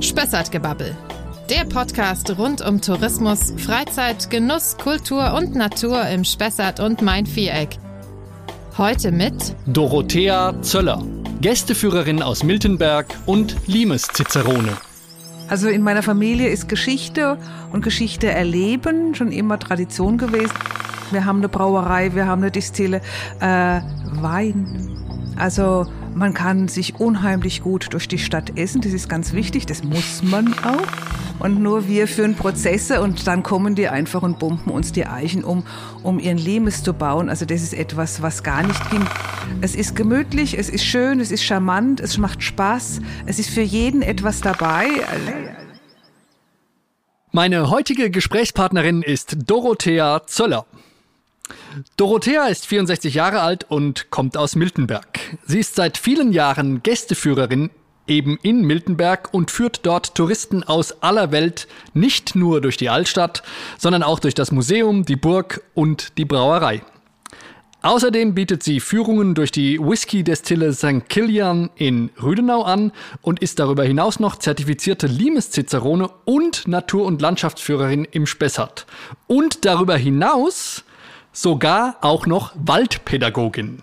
Spessartgebabbel. Der Podcast rund um Tourismus, Freizeit, Genuss, Kultur und Natur im Spessart und Main-Viereck. Heute mit Dorothea Zöller, Gästeführerin aus Miltenberg und Limes Cicerone. Also in meiner Familie ist Geschichte und Geschichte erleben schon immer Tradition gewesen. Wir haben eine Brauerei, wir haben eine Distille, äh, Wein. Also man kann sich unheimlich gut durch die Stadt essen, das ist ganz wichtig, das muss man auch. Und nur wir führen Prozesse und dann kommen die einfach und bumpen uns die Eichen um, um ihren Limes zu bauen. Also das ist etwas, was gar nicht ging. Es ist gemütlich, es ist schön, es ist charmant, es macht Spaß, es ist für jeden etwas dabei. Meine heutige Gesprächspartnerin ist Dorothea Zöller. Dorothea ist 64 Jahre alt und kommt aus Miltenberg. Sie ist seit vielen Jahren Gästeführerin eben in Miltenberg und führt dort Touristen aus aller Welt nicht nur durch die Altstadt, sondern auch durch das Museum, die Burg und die Brauerei. Außerdem bietet sie Führungen durch die Whisky-Destille St. Kilian in Rüdenau an und ist darüber hinaus noch zertifizierte Limes-Cicerone und Natur- und Landschaftsführerin im Spessart. Und darüber hinaus sogar auch noch Waldpädagogin.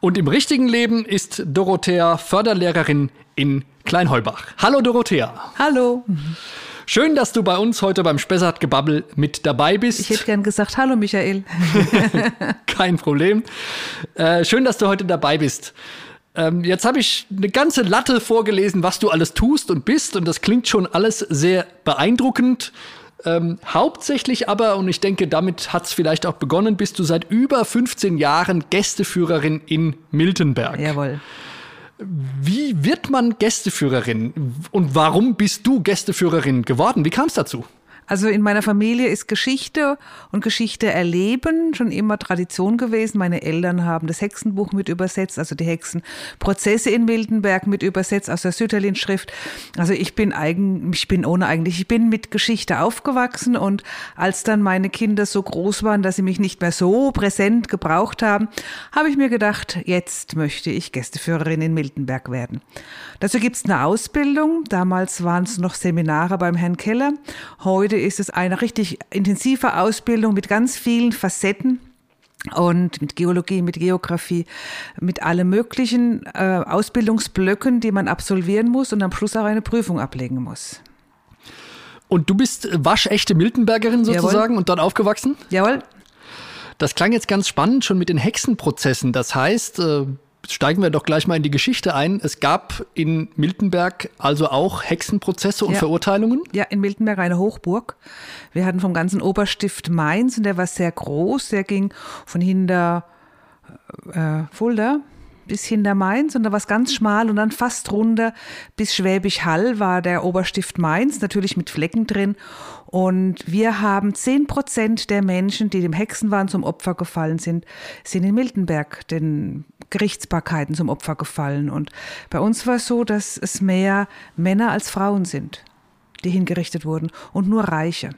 Und im richtigen Leben ist Dorothea Förderlehrerin in Kleinheubach. Hallo Dorothea. Hallo. Schön, dass du bei uns heute beim Spessart-Gebabbel mit dabei bist. Ich hätte gern gesagt, hallo Michael. Kein Problem. Äh, schön, dass du heute dabei bist. Ähm, jetzt habe ich eine ganze Latte vorgelesen, was du alles tust und bist. Und das klingt schon alles sehr beeindruckend. Ähm, hauptsächlich aber, und ich denke, damit hat es vielleicht auch begonnen, bist du seit über 15 Jahren Gästeführerin in Miltenberg. Jawohl. Wie wird man Gästeführerin und warum bist du Gästeführerin geworden? Wie kam es dazu? Also in meiner Familie ist Geschichte und Geschichte erleben schon immer Tradition gewesen. Meine Eltern haben das Hexenbuch mit übersetzt, also die Hexenprozesse in Mildenberg mit übersetzt aus der Sütterlin-Schrift. Also ich bin eigen, ich bin ohne eigentlich, ich bin mit Geschichte aufgewachsen und als dann meine Kinder so groß waren, dass sie mich nicht mehr so präsent gebraucht haben, habe ich mir gedacht, jetzt möchte ich Gästeführerin in Mildenberg werden. Dazu gibt es eine Ausbildung. Damals waren es noch Seminare beim Herrn Keller. Heute Heute ist es eine richtig intensive Ausbildung mit ganz vielen Facetten und mit Geologie, mit Geografie, mit allen möglichen äh, Ausbildungsblöcken, die man absolvieren muss und am Schluss auch eine Prüfung ablegen muss. Und du bist waschechte Miltenbergerin sozusagen Jawohl. und dort aufgewachsen? Jawohl. Das klang jetzt ganz spannend schon mit den Hexenprozessen. Das heißt, äh, steigen wir doch gleich mal in die Geschichte ein. Es gab in Miltenberg also auch Hexenprozesse und ja. Verurteilungen? Ja, in Miltenberg eine Hochburg. Wir hatten vom ganzen Oberstift Mainz und der war sehr groß. Der ging von hinter äh, Fulda bis hinter Mainz und da war es ganz schmal und dann fast runter bis Schwäbisch Hall war der Oberstift Mainz, natürlich mit Flecken drin. Und wir haben zehn Prozent der Menschen, die dem Hexenwahn zum Opfer gefallen sind, sind in Miltenberg den Gerichtsbarkeiten zum Opfer gefallen. Und bei uns war es so, dass es mehr Männer als Frauen sind die hingerichtet wurden und nur Reiche.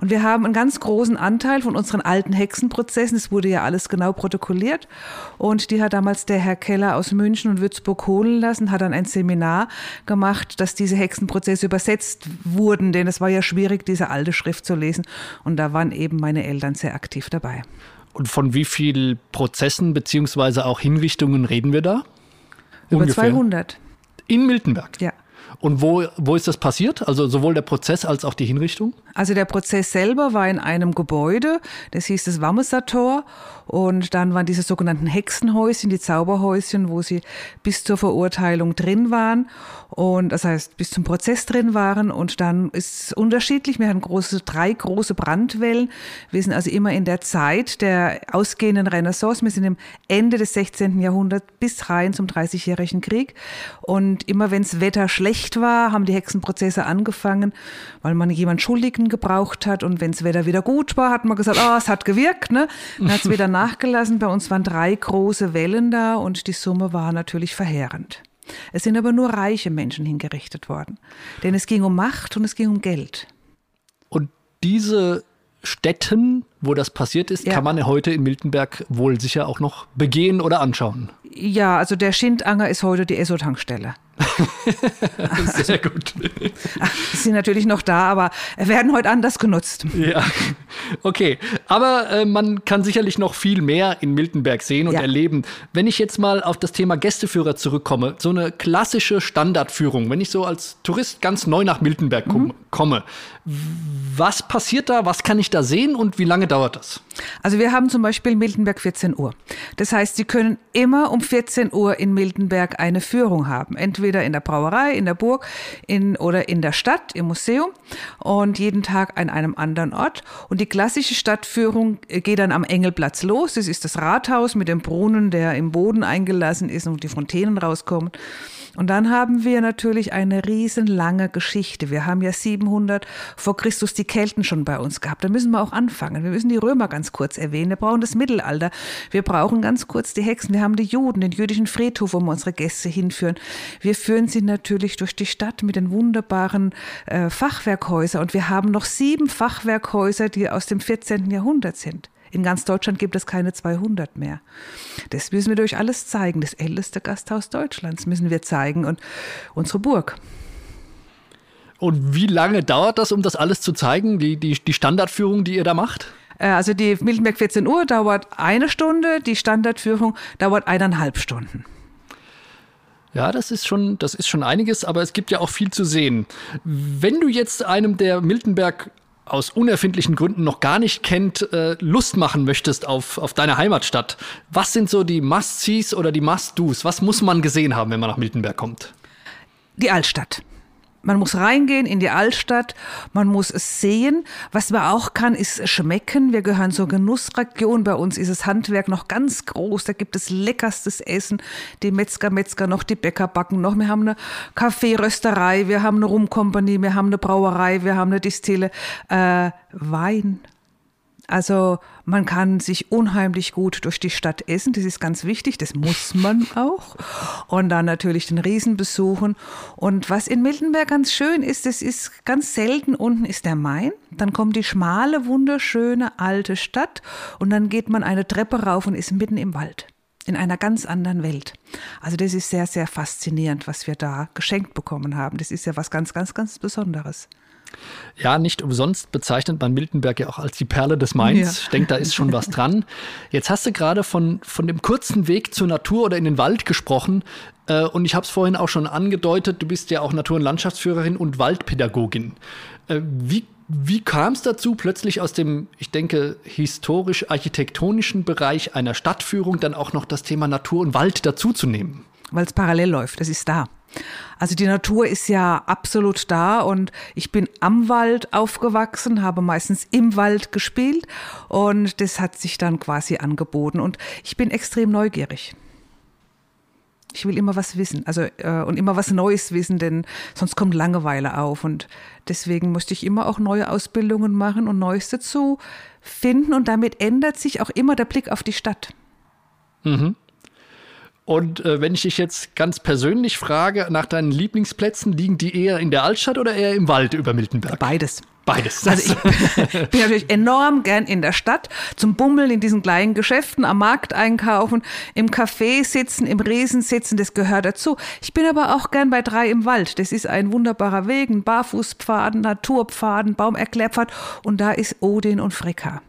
Und wir haben einen ganz großen Anteil von unseren alten Hexenprozessen. Es wurde ja alles genau protokolliert. Und die hat damals der Herr Keller aus München und Würzburg holen lassen, hat dann ein Seminar gemacht, dass diese Hexenprozesse übersetzt wurden, denn es war ja schwierig, diese alte Schrift zu lesen. Und da waren eben meine Eltern sehr aktiv dabei. Und von wie vielen Prozessen beziehungsweise auch Hinrichtungen reden wir da? Über Ungefähr. 200. In Miltenberg? Ja. Und wo, wo ist das passiert? Also sowohl der Prozess als auch die Hinrichtung? Also der Prozess selber war in einem Gebäude, das hieß das Wammeser Und dann waren diese sogenannten Hexenhäuschen, die Zauberhäuschen, wo sie bis zur Verurteilung drin waren. Und das heißt, bis zum Prozess drin waren. Und dann ist es unterschiedlich. Wir hatten große, drei große Brandwellen. Wir sind also immer in der Zeit der ausgehenden Renaissance. Wir sind im Ende des 16. Jahrhunderts bis rein zum Dreißigjährigen Krieg. Und immer wenn das Wetter schlecht war, haben die Hexenprozesse angefangen, weil man jemanden Schuldigen gebraucht hat. Und wenn das Wetter wieder gut war, hat man gesagt, oh, es hat gewirkt. Ne? Dann hat es wieder nachgelassen. Bei uns waren drei große Wellen da und die Summe war natürlich verheerend. Es sind aber nur reiche Menschen hingerichtet worden. Denn es ging um Macht und es ging um Geld. Und diese Städten, wo das passiert ist, ja. kann man heute in Miltenberg wohl sicher auch noch begehen oder anschauen. Ja, also der Schindanger ist heute die Esso-Tankstelle. Sehr gut. Ach, sind natürlich noch da, aber werden heute anders genutzt. Ja, okay. Aber äh, man kann sicherlich noch viel mehr in Miltenberg sehen und Ja. erleben. Wenn ich jetzt mal auf das Thema Gästeführer zurückkomme, so eine klassische Standardführung, wenn ich so als Tourist ganz neu nach Miltenberg Mhm. komm- komme, was passiert da, was kann ich da sehen und wie lange dauert das? Also wir haben zum Beispiel Miltenberg 14 Uhr. Das heißt, Sie können immer um 14 Uhr in Miltenberg eine Führung haben. Entweder in der Brauerei, in der Burg in, oder in der Stadt, im Museum und jeden Tag an einem anderen Ort. Und die klassische Stadtführung äh, geht dann am Engelplatz los. Das ist das Rathaus mit dem Brunnen, der im Boden eingelassen ist und die Fontänen rauskommen. Und dann haben wir natürlich eine riesenlange Geschichte. Wir haben ja 700 vor Christus die Kelten schon bei uns gehabt. Da müssen wir auch anfangen. Wir müssen die Römer ganz kurz erwähnen. Wir brauchen das Mittelalter. Wir brauchen ganz kurz die Hexen. Wir haben die Juden, den jüdischen Friedhof, wo wir unsere Gäste hinführen. Wir führen sie natürlich durch die Stadt mit den wunderbaren äh, Fachwerkhäusern. Und wir haben noch sieben Fachwerkhäuser, die aus dem 14. Jahrhundert sind. In ganz Deutschland gibt es keine 200 mehr. Das müssen wir durch alles zeigen. Das älteste Gasthaus Deutschlands müssen wir zeigen und unsere Burg. Und wie lange dauert das, um das alles zu zeigen, die, die, die Standardführung, die ihr da macht? Äh, Also die Miltenberg 14 Uhr dauert eine Stunde, die Standardführung dauert eineinhalb Stunden. Ja, das ist schon, das ist schon einiges, aber es gibt ja auch viel zu sehen. Wenn du jetzt einem, der Miltenberg aus unerfindlichen Gründen noch gar nicht kennt, äh, Lust machen möchtest auf, auf deine Heimatstadt, was sind so die Must-Sees oder die Must-Dos? Was muss man gesehen haben, wenn man nach Miltenberg kommt? Die Altstadt. Man muss reingehen in die Altstadt, man muss es sehen. Was man auch kann, ist schmecken. Wir gehören zur Genussregion. Bei uns ist das Handwerk noch ganz groß. Da gibt es leckerstes Essen. Die Metzger, Metzger noch, die Bäcker backen noch. Wir haben eine Kaffeerösterei, wir haben eine Rumkompanie, wir haben eine Brauerei, wir haben eine Distille. Äh, Wein, also man kann sich unheimlich gut durch die Stadt essen, das ist ganz wichtig, das muss man auch. Und dann natürlich den Riesen besuchen. Und was in Miltenberg ganz schön ist, das ist ganz selten, unten ist der Main, dann kommt die schmale, wunderschöne alte Stadt und dann geht man eine Treppe rauf und ist mitten im Wald. In einer ganz anderen Welt. Also das ist sehr, sehr faszinierend, was wir da geschenkt bekommen haben. Das ist ja was ganz, ganz, ganz Besonderes. Ja, nicht umsonst bezeichnet man Miltenberg ja auch als die Perle des Mains. Ja. Ich denke, da ist schon was dran. Jetzt hast du gerade von, von dem kurzen Weg zur Natur oder in den Wald gesprochen. Äh, und ich habe es vorhin auch schon angedeutet, du bist ja auch Natur- und Landschaftsführerin und Waldpädagogin. Äh, wie wie kam es dazu, plötzlich aus dem, ich denke, historisch-architektonischen Bereich einer Stadtführung dann auch noch das Thema Natur und Wald dazuzunehmen? Weil es parallel läuft. Das ist da. Also die Natur ist ja absolut da und ich bin am Wald aufgewachsen, habe meistens im Wald gespielt und das hat sich dann quasi angeboten und ich bin extrem neugierig. Ich will immer was wissen, also äh, und immer was Neues wissen, denn sonst kommt Langeweile auf und deswegen musste ich immer auch neue Ausbildungen machen und Neues dazu finden und damit ändert sich auch immer der Blick auf die Stadt. Und äh, wenn ich dich jetzt ganz persönlich frage nach deinen Lieblingsplätzen, liegen die eher in der Altstadt oder eher im Wald über Miltenberg? Beides. Beides. Also ich bin natürlich enorm gern in der Stadt, zum Bummeln in diesen kleinen Geschäften, am Markt einkaufen, im Café sitzen, im Riesen sitzen, das gehört dazu. Ich bin aber auch gern bei drei im Wald. Das ist ein wunderbarer Weg, ein Barfußpfaden, Naturpfaden, Baumerklärpfad und da ist Odin und Fricka.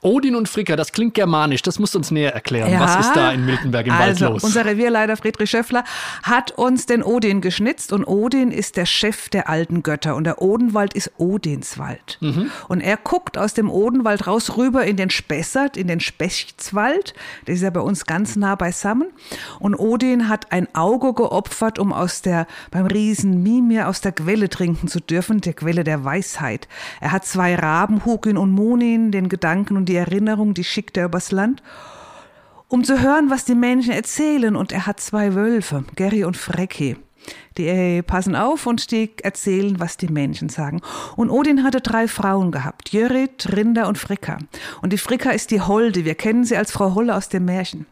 Odin und Fricka, das klingt germanisch. Das musst du uns näher erklären. Was ist da in Miltenberg im also, Wald los? Unser Revierleiter Friedrich Schöffler hat uns den Odin geschnitzt und Odin ist der Chef der alten Götter und der Odenwald ist Odinswald. Mhm. Und er guckt aus dem Odenwald raus rüber in den Spessart, in den Spechtswald. Das ist ja bei uns ganz nah beisammen. Und Odin hat ein Auge geopfert, um aus der, beim Riesen Mimir aus der Quelle trinken zu dürfen, der Quelle der Weisheit. Er hat zwei Raben, Hugin und Munin, den Gedanken und die Erinnerung, die schickt er übers Land um zu hören, was die Menschen erzählen. Und er hat zwei Wölfe, Gary und Frecki. Die äh, passen auf und die erzählen, was die Menschen sagen. Und Odin hatte drei Frauen gehabt, Jörit, Rinder und Fricka. Und die Fricka ist die Holde, wir kennen sie als Frau Holle aus dem Märchen.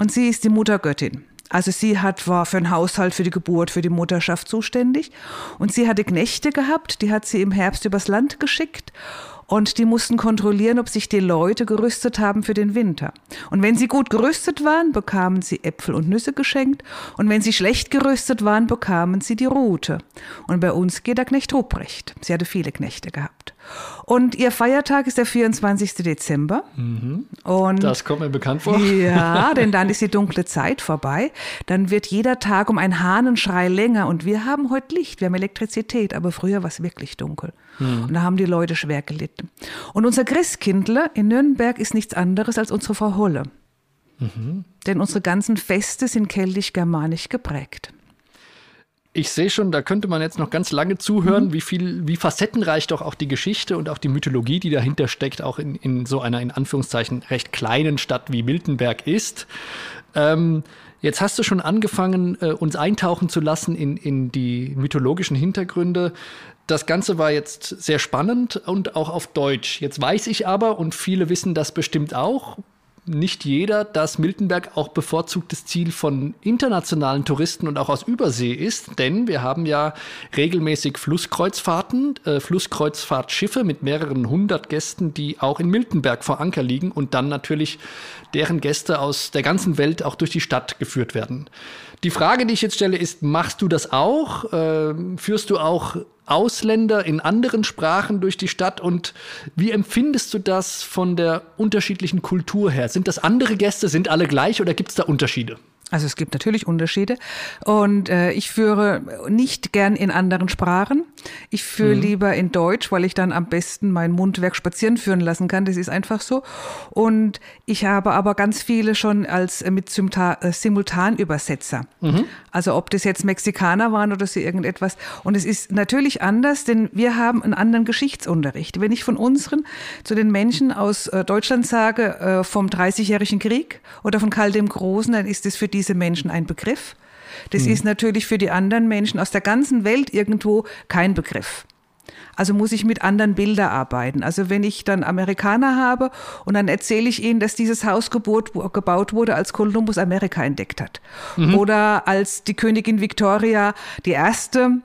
Und sie ist die Muttergöttin. Also sie hat, war für den Haushalt, für die Geburt, für die Mutterschaft zuständig. Und sie hatte Knechte gehabt, die hat sie im Herbst übers Land geschickt. Und die mussten kontrollieren, ob sich die Leute gerüstet haben für den Winter. Und wenn sie gut gerüstet waren, bekamen sie Äpfel und Nüsse geschenkt und wenn sie schlecht gerüstet waren, bekamen sie die Rute. Und bei uns geht der Knecht Ruprecht. Sie hatte viele Knechte gehabt. Und ihr Feiertag ist der 24. Dezember. Mhm. Und das kommt mir bekannt vor. Ja, denn dann ist die dunkle Zeit vorbei. Dann wird jeder Tag um einen Hahnenschrei länger und wir haben heute Licht, wir haben Elektrizität, aber früher war es wirklich dunkel. Mhm. Und da haben die Leute schwer gelitten. Und unser Christkindler in Nürnberg ist nichts anderes als unsere Frau Holle. Mhm. Denn unsere ganzen Feste sind keltisch-germanisch geprägt. Ich sehe schon, da könnte man jetzt noch ganz lange zuhören, mhm. wie viel, wie facettenreich doch auch die Geschichte und auch die Mythologie, die dahinter steckt, auch in, in so einer in Anführungszeichen recht kleinen Stadt wie Miltenberg ist. Ähm, jetzt hast du schon angefangen, äh, uns eintauchen zu lassen in, in die mythologischen Hintergründe. Das Ganze war jetzt sehr spannend und auch auf Deutsch. Jetzt weiß ich aber, und viele wissen das bestimmt auch, nicht jeder, dass Miltenberg auch bevorzugtes Ziel von internationalen Touristen und auch aus Übersee ist, denn wir haben ja regelmäßig Flusskreuzfahrten, äh, Flusskreuzfahrtschiffe mit mehreren hundert Gästen, die auch in Miltenberg vor Anker liegen und dann natürlich deren Gäste aus der ganzen Welt auch durch die Stadt geführt werden. Die Frage, die ich jetzt stelle, ist, machst du das auch? Äh, führst du auch Ausländer in anderen Sprachen durch die Stadt und wie empfindest du das von der unterschiedlichen Kultur her? Sind das andere Gäste, sind alle gleich oder gibt es da Unterschiede? Also es gibt natürlich Unterschiede und äh, ich führe nicht gern in anderen Sprachen. Ich führe mhm. lieber in Deutsch, weil ich dann am besten mein Mundwerk spazieren führen lassen kann. Das ist einfach so. Und ich habe aber ganz viele schon als äh, mit äh, Simultanübersetzer. Mhm. Also ob das jetzt Mexikaner waren oder so irgendetwas. Und es ist natürlich anders, denn wir haben einen anderen Geschichtsunterricht. Wenn ich von unseren zu den Menschen aus äh, Deutschland sage, äh, vom Dreißigjährigen Krieg oder von Karl dem Großen, dann ist es für die diese Menschen ein Begriff. Das mhm. ist natürlich für die anderen Menschen aus der ganzen Welt irgendwo kein Begriff. Also muss ich mit anderen Bildern arbeiten. Also wenn ich dann Amerikaner habe und dann erzähle ich ihnen, dass dieses Haus gebaut, gebaut wurde, als Kolumbus Amerika entdeckt hat. Mhm. Oder als die Königin Victoria die erste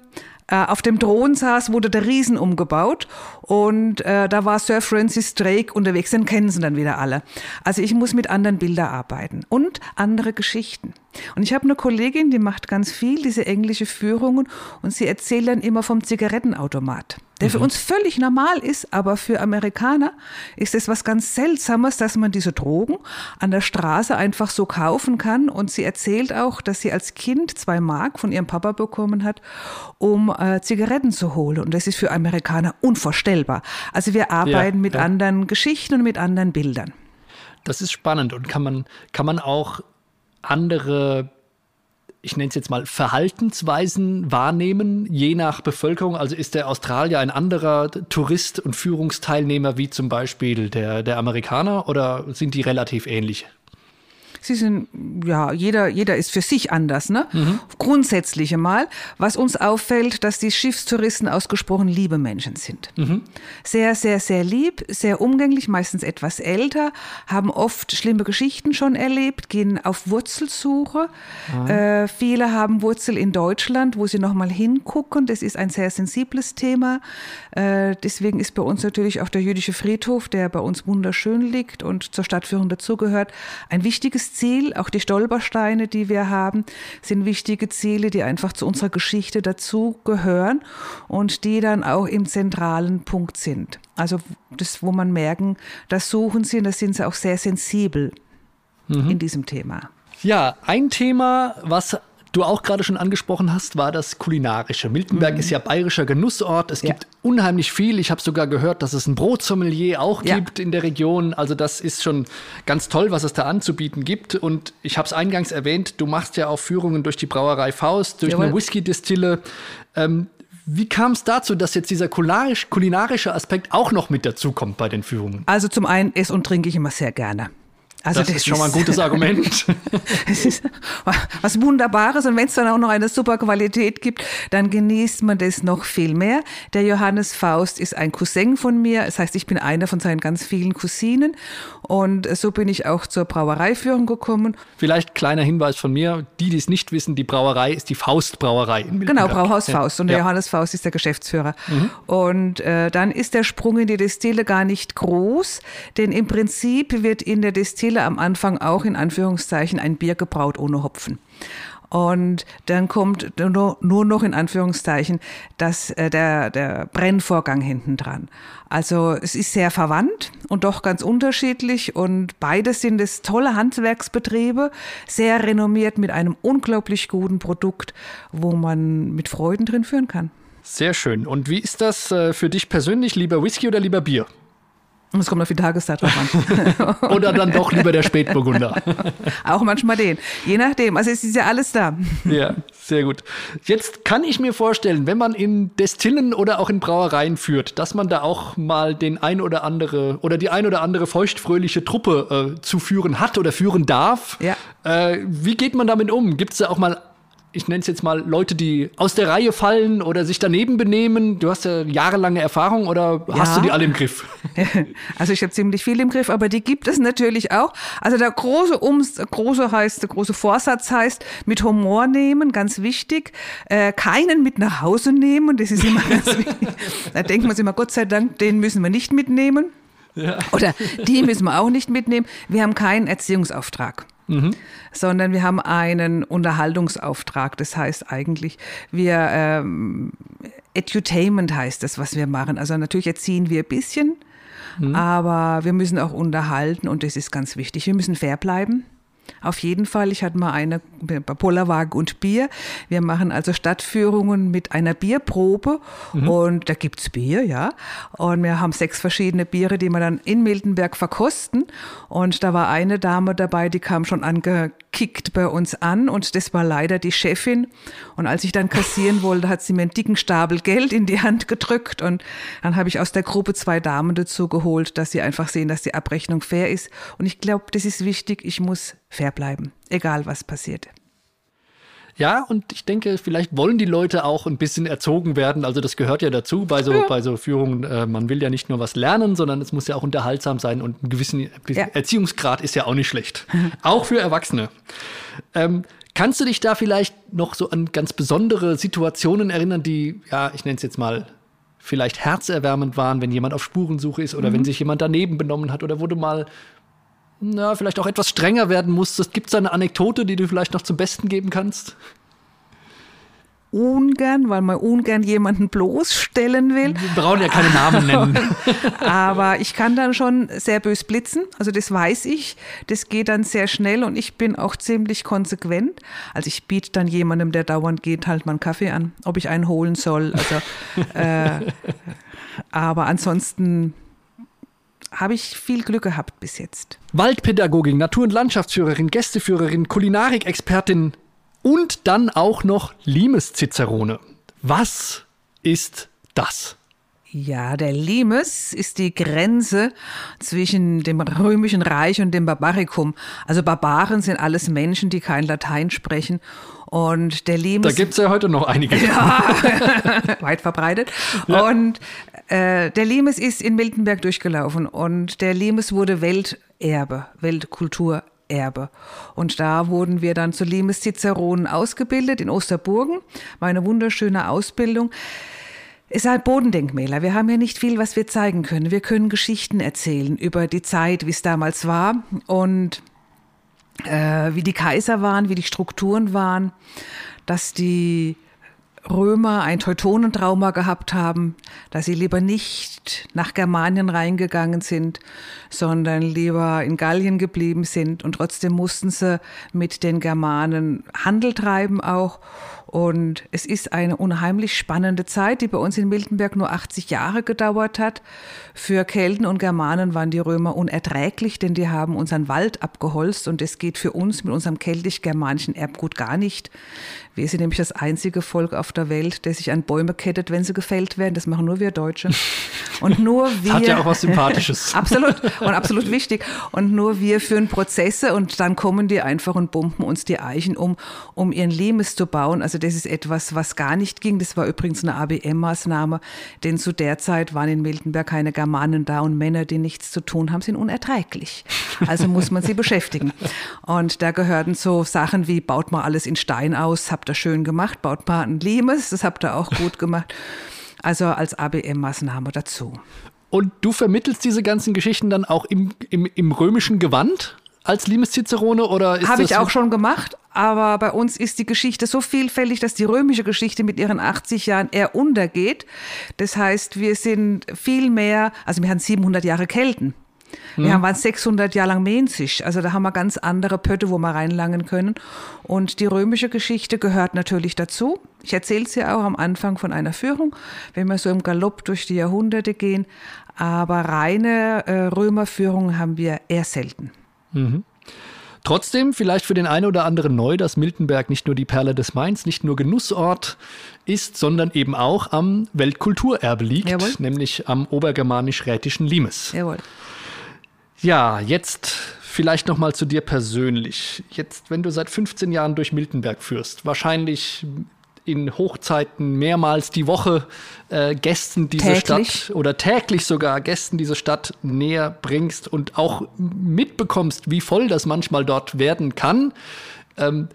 äh, auf dem Thron saß, wurde der Riesen umgebaut und äh, da war Sir Francis Drake unterwegs, den kennen sie dann wieder alle. Also ich muss mit anderen Bildern arbeiten und andere Geschichten. Und ich habe eine Kollegin, die macht ganz viel diese englische Führungen und sie erzählt dann immer vom Zigarettenautomat der für mhm. uns völlig normal ist, aber für Amerikaner ist es was ganz Seltsames, dass man diese Drogen an der Straße einfach so kaufen kann. Und sie erzählt auch, dass sie als Kind zwei Mark von ihrem Papa bekommen hat, um äh, Zigaretten zu holen. Und das ist für Amerikaner unvorstellbar. Also wir arbeiten ja, mit ja. anderen Geschichten und mit anderen Bildern. Das ist spannend und kann man, kann man auch andere ich nenne es jetzt mal, Verhaltensweisen wahrnehmen, je nach Bevölkerung? Also ist der Australier ein anderer Tourist und Führungsteilnehmer wie zum Beispiel der, der Amerikaner oder sind die relativ ähnlich? Sie sind, ja, jeder, jeder ist für sich anders, ne? Mhm. Grundsätzlich mal. Was uns auffällt, dass die Schiffstouristen ausgesprochen liebe Menschen sind. Mhm. Sehr, sehr, sehr lieb, sehr umgänglich, meistens etwas älter, haben oft schlimme Geschichten schon erlebt, gehen auf Wurzelsuche. Mhm. Äh, viele haben Wurzel in Deutschland, wo sie nochmal hingucken. Das ist ein sehr sensibles Thema. Äh, deswegen ist bei uns natürlich auch der jüdische Friedhof, der bei uns wunderschön liegt und zur Stadtführung dazugehört, ein wichtiges Ziel. Auch die Stolpersteine, die wir haben, sind wichtige Ziele, die einfach zu unserer Geschichte dazu gehören und die dann auch im zentralen Punkt sind. Also das, wo man merken, das suchen sie und da sind sie auch sehr sensibel mhm. in diesem Thema. Ja, ein Thema, was du auch gerade schon angesprochen hast, war das Kulinarische. Miltenberg mhm. ist ja bayerischer Genussort. Es ja. gibt unheimlich viel. Ich habe sogar gehört, dass es ein Brotsommelier auch ja. gibt in der Region. Also das ist schon ganz toll, was es da anzubieten gibt. Und ich habe es eingangs erwähnt, du machst ja auch Führungen durch die Brauerei Faust, durch Jawohl. eine Whisky-Distille. Ähm, wie kam es dazu, dass jetzt dieser kulinarisch, kulinarische Aspekt auch noch mit dazukommt bei den Führungen? Also zum einen esse und trinke ich immer sehr gerne. Also das, das ist schon mal ein gutes Argument. es ist was Wunderbares und wenn es dann auch noch eine super Qualität gibt, dann genießt man das noch viel mehr. Der Johannes Faust ist ein Cousin von mir, das heißt, ich bin einer von seinen ganz vielen Cousinen und so bin ich auch zur Brauereiführung gekommen. Vielleicht kleiner Hinweis von mir, die, die es nicht wissen, die Brauerei ist die Faustbrauerei in Genau, Brauhaus Faust und der ja. Johannes Faust ist der Geschäftsführer. Mhm. Und äh, dann ist der Sprung in die Destille gar nicht groß, denn im Prinzip wird in der Destille Destille am Anfang auch in Anführungszeichen ein Bier gebraut ohne Hopfen. Und dann kommt nur, noch in Anführungszeichen das, äh, der, der Brennvorgang hinten dran. Also es ist sehr verwandt und doch ganz unterschiedlich und beides sind es tolle Handwerksbetriebe, sehr renommiert mit einem unglaublich guten Produkt, wo man mit Freuden drin führen kann. Sehr schön. Und wie ist das äh, für dich persönlich? Lieber Whisky oder lieber Bier? Es kommt auf die Tageszeit drauf an. Oder dann doch lieber der Spätburgunder. Auch manchmal den. Je nachdem. Also es ist ja alles da. Ja, sehr gut. Jetzt kann ich mir vorstellen, wenn man in Destillen oder auch in Brauereien führt, dass man da auch mal den ein oder andere oder die ein oder andere feuchtfröhliche Truppe äh, zu führen hat oder führen darf. Ja. Äh, wie geht man damit um? Gibt es da auch mal ich nenne es jetzt mal Leute, die aus der Reihe fallen oder sich daneben benehmen? Du hast ja jahrelange Erfahrung oder ja. hast du die alle im Griff? Also ich habe ziemlich viel im Griff, aber die gibt es natürlich auch. Also der große Ums, große heißt, der große Vorsatz heißt, mit Humor nehmen, ganz wichtig. Äh, keinen mit nach Hause nehmen, das ist immer ganz wichtig. Da denkt man sich immer, Gott sei Dank, den müssen wir nicht mitnehmen. Ja. Oder die müssen wir auch nicht mitnehmen. Wir haben keinen Erziehungsauftrag mhm. sondern wir haben einen Unterhaltungsauftrag. Das heißt eigentlich, wir ähm, Edutainment heißt das, was wir machen. Also natürlich erziehen wir ein bisschen, mhm. aber wir müssen auch unterhalten und das ist ganz wichtig. Wir müssen fair bleiben. Auf jeden Fall. Ich hatte mal eine bei Pollerwagen und Bier. Wir machen also Stadtführungen mit einer Bierprobe mhm. und da gibt es Bier, ja. Und wir haben sechs verschiedene Biere, die wir dann in Miltenberg verkosten. Und da war eine Dame dabei, die kam schon angekickt bei uns an und das war leider die Chefin. Und als ich dann kassieren wollte, hat sie mir einen dicken Stapel Geld in die Hand gedrückt und dann habe ich aus der Gruppe zwei Damen dazu geholt, dass sie einfach sehen, dass die Abrechnung fair ist. Und ich glaube, das ist wichtig. Ich muss fair bleiben, egal was passiert. Ja, und ich denke, vielleicht wollen die Leute auch ein bisschen erzogen werden. Also das gehört ja dazu bei so, ja. bei so Führungen. Äh, man will ja nicht nur was lernen, sondern es muss ja auch unterhaltsam sein und ein gewissen ja. Erziehungsgrad ist ja auch nicht schlecht. auch für Erwachsene. Ähm, kannst du dich da vielleicht noch so an ganz besondere Situationen erinnern, die, ja, ich nenne es jetzt mal, vielleicht herzerwärmend waren, wenn jemand auf Spurensuche ist oder mhm. wenn sich jemand daneben benommen hat oder wo du mal na, vielleicht auch etwas strenger werden musstest. Gibt es eine Anekdote, die du vielleicht noch zum Besten geben kannst? ungern, weil man ungern jemanden bloßstellen will. Wir brauchen ja keine Namen nennen. Aber ich kann dann schon sehr bös blitzen, also das weiß ich. Das geht dann sehr schnell und ich bin auch ziemlich konsequent. Also ich biete dann jemandem, der dauernd geht, halt mal einen Kaffee an, ob ich einen holen soll. Also, äh, aber ansonsten habe ich viel Glück gehabt bis jetzt. Waldpädagogin, Natur- und Landschaftsführerin, Gästeführerin, Kulinarikexpertin und dann auch noch Limes-Cicerone. Was ist das? Ja, der Limes ist die Grenze zwischen dem römischen Reich und dem Barbarikum. Also Barbaren sind alles Menschen, die kein Latein sprechen. Und der Limes. Da gibt es ja heute noch einige. Ja, weit verbreitet. Ja. Und äh, der Limes ist in Miltenberg durchgelaufen und der Limes wurde Welterbe, Weltkulturerbe. Und da wurden wir dann zu Limes Ciceronen ausgebildet in Osterburgen. War eine wunderschöne Ausbildung. Es sind Bodendenkmäler. Wir haben ja nicht viel, was wir zeigen können. Wir können Geschichten erzählen über die Zeit, wie es damals war und äh, wie die Kaiser waren, wie die Strukturen waren, dass die Römer ein Teutonentrauma gehabt haben, dass sie lieber nicht nach Germanien reingegangen sind, sondern lieber in Gallien geblieben sind. Und trotzdem mussten sie mit den Germanen Handel treiben auch und es ist eine unheimlich spannende Zeit, die bei uns in Miltenberg nur 80 Jahre gedauert hat. Für Kelten und Germanen waren die Römer unerträglich, denn die haben unseren Wald abgeholzt und es geht für uns mit unserem keltisch-germanischen Erbgut gar nicht. Wir sind nämlich das einzige Volk auf der Welt, der sich an Bäume kettet, wenn sie gefällt werden. Das machen nur wir Deutsche. Und nur wir. Hat ja auch was Sympathisches. absolut. Und absolut wichtig. Und nur wir führen Prozesse und dann kommen die einfach und bumpen uns die Eichen um, um ihren Limes zu bauen. Also das ist etwas, was gar nicht ging. Das war übrigens eine ABM-Maßnahme, denn zu der Zeit waren in Miltenberg keine Germanen da und Männer, die nichts zu tun haben, sind unerträglich. Also muss man sie beschäftigen. Und da gehörten so Sachen wie, baut mal alles in Stein aus, habt ihr schön gemacht, baut mal ein Limes, das habt ihr auch gut gemacht. Also als ABM-Maßnahme dazu. Und du vermittelst diese ganzen Geschichten dann auch im, im, im römischen Gewand als Limes Cicerone oder Habe ich auch schon gemacht, aber bei uns ist die Geschichte so vielfältig, dass die römische Geschichte mit ihren 80 Jahren eher untergeht. Das heißt, wir sind viel mehr, also wir haben 700 Jahre Kelten. Wir hm. waren 600 Jahre lang Menzisch, also da haben wir ganz andere Pötte, wo wir reinlangen können. Und die römische Geschichte gehört natürlich dazu. Ich erzähle es ja auch am Anfang von einer Führung, wenn wir so im Galopp durch die Jahrhunderte gehen. Aber reine äh, Römerführung haben wir eher selten. Mhm. Trotzdem vielleicht für den einen oder anderen neu, dass Miltenberg nicht nur die Perle des Mainz, nicht nur Genussort ist, sondern eben auch am Weltkulturerbe liegt, Jawohl. nämlich am obergermanisch-rätischen Limes. Jawohl. Ja, jetzt vielleicht noch mal zu dir persönlich. Jetzt, wenn du seit 15 Jahren durch Miltenberg führst, wahrscheinlich in Hochzeiten mehrmals die Woche äh, Gästen diese täglich. Stadt oder täglich sogar Gästen diese Stadt näher bringst und auch mitbekommst, wie voll das manchmal dort werden kann, ähm,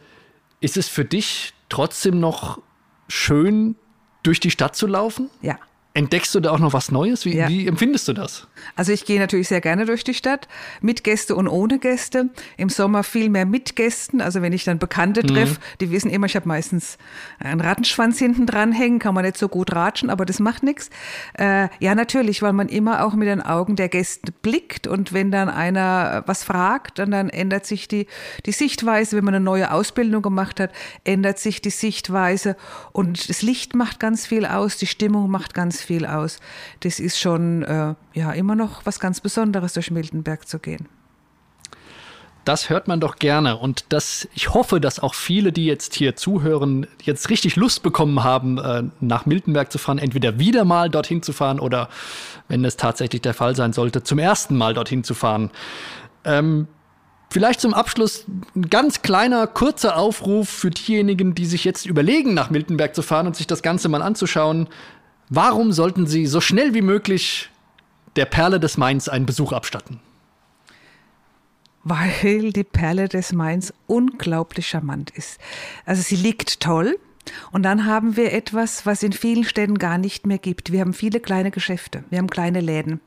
ist es für dich trotzdem noch schön, durch die Stadt zu laufen? Ja. Entdeckst du da auch noch was Neues? Wie, ja. wie, empfindest du das? Also ich gehe natürlich sehr gerne durch die Stadt, mit Gäste und ohne Gäste. Im Sommer viel mehr mit Gästen. Also wenn ich dann Bekannte mhm. treffe, die wissen immer, ich habe meistens einen Rattenschwanz hinten dran hängen, kann man nicht so gut ratschen, aber das macht nichts. Äh, ja, natürlich, weil man immer auch mit den Augen der Gäste blickt und wenn dann einer was fragt, dann, dann ändert sich die, die Sichtweise. Wenn man eine neue Ausbildung gemacht hat, ändert sich die Sichtweise und das Licht macht ganz viel aus, die Stimmung macht ganz viel aus. Das ist schon äh, ja immer noch was ganz Besonderes, durch Miltenberg zu gehen. Das hört man doch gerne und das, ich hoffe, dass auch viele, die jetzt hier zuhören, jetzt richtig Lust bekommen haben, äh, nach Miltenberg zu fahren, entweder wieder mal dorthin zu fahren oder, wenn es tatsächlich der Fall sein sollte, zum ersten Mal dorthin zu fahren. Ähm, vielleicht zum Abschluss ein ganz kleiner, kurzer Aufruf für diejenigen, die sich jetzt überlegen, nach Miltenberg zu fahren und sich das Ganze mal anzuschauen. Warum sollten Sie so schnell wie möglich der Perle des Mainz einen Besuch abstatten? Weil die Perle des Mainz unglaublich charmant ist. Also sie liegt toll. Und dann haben wir etwas, was in vielen Städten gar nicht mehr gibt. Wir haben viele kleine Geschäfte, wir haben kleine Läden,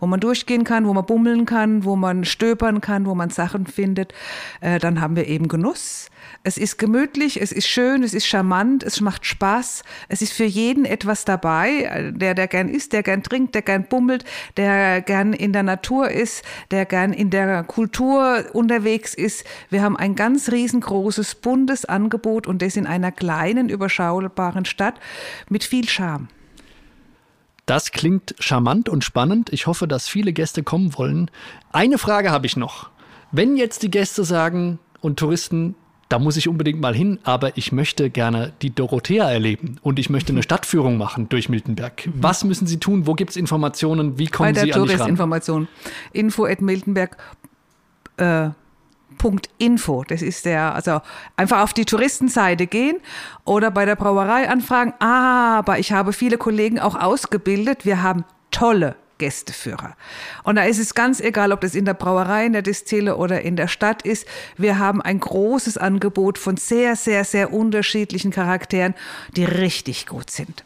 wo man durchgehen kann, wo man bummeln kann, wo man stöbern kann, wo man Sachen findet. Äh, dann haben wir eben Genuss. Es ist gemütlich, es ist schön, es ist charmant, es macht Spaß. Es ist für jeden etwas dabei, der, der gern isst, der gern trinkt, der gern bummelt, der gern in der Natur ist, der gern in der Kultur unterwegs ist. Wir haben ein ganz riesengroßes, buntes Angebot und das in einer kleinen, überschaubaren Stadt mit viel Charme. Das klingt charmant und spannend. Ich hoffe, dass viele Gäste kommen wollen. Eine Frage habe ich noch. Wenn jetzt die Gäste sagen und Touristen, da muss ich unbedingt mal hin, aber ich möchte gerne die Dorothea erleben und ich möchte eine Stadtführung machen durch Miltenberg. Was müssen Sie tun? Wo gibt es Informationen? Wie kommen Bei Sie an mich ran? Information. Info at Miltenberg. Äh, Info. Das ist der, also einfach auf die Touristenseite gehen oder bei der Brauerei anfragen. Aber ich habe viele Kollegen auch ausgebildet. Wir haben tolle Gästeführer. Und da ist es ganz egal, ob das in der Brauerei, in der Distille oder in der Stadt ist. Wir haben ein großes Angebot von sehr, sehr, sehr unterschiedlichen Charakteren, die richtig gut sind.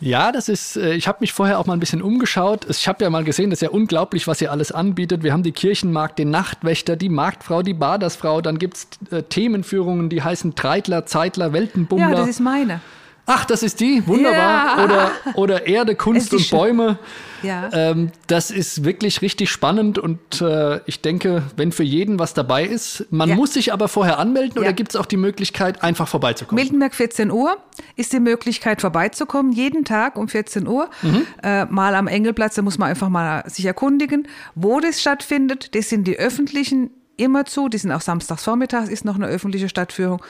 Ja, das ist, äh, ich habe mich vorher auch mal ein bisschen umgeschaut. Ich habe ja mal gesehen, das ist ja unglaublich, was ihr alles anbietet. Wir haben die Kirchenmarkt, den Nachtwächter, die Marktfrau, die Badersfrau. Dann gibt es äh, Themenführungen, die heißen Treitler, Zeitler, Weltenbummler. Ja, das ist meine. Ach, das ist die, wunderbar. Ja. Oder, oder Erde, Kunst und Bäume. Ja. Ähm, das ist wirklich richtig spannend und äh, ich denke, wenn für jeden was dabei ist, man ja. muss sich aber vorher anmelden oder gibt es auch die Möglichkeit, einfach vorbeizukommen? Miltenberg 14 Uhr ist die Möglichkeit vorbeizukommen, jeden Tag um 14 Uhr. Mhm. Äh, mal am Engelplatz, da muss man einfach mal sich erkundigen, wo das stattfindet. Das sind die öffentlichen immer zu, die sind auch samstags vormittags, ist noch eine öffentliche Stadtführung.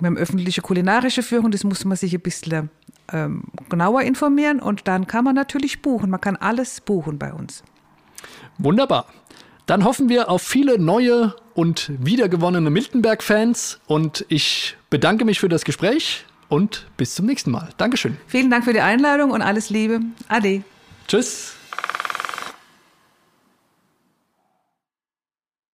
Wir haben öffentliche kulinarische Führung, das muss man sich ein bisschen ähm, genauer informieren und dann kann man natürlich buchen. Man kann alles buchen bei uns. Wunderbar. Dann hoffen wir auf viele neue und wiedergewonnene Miltenberg-Fans und ich bedanke mich für das Gespräch und bis zum nächsten Mal. Dankeschön. Vielen Dank für die Einladung und alles Liebe. Ade. Tschüss.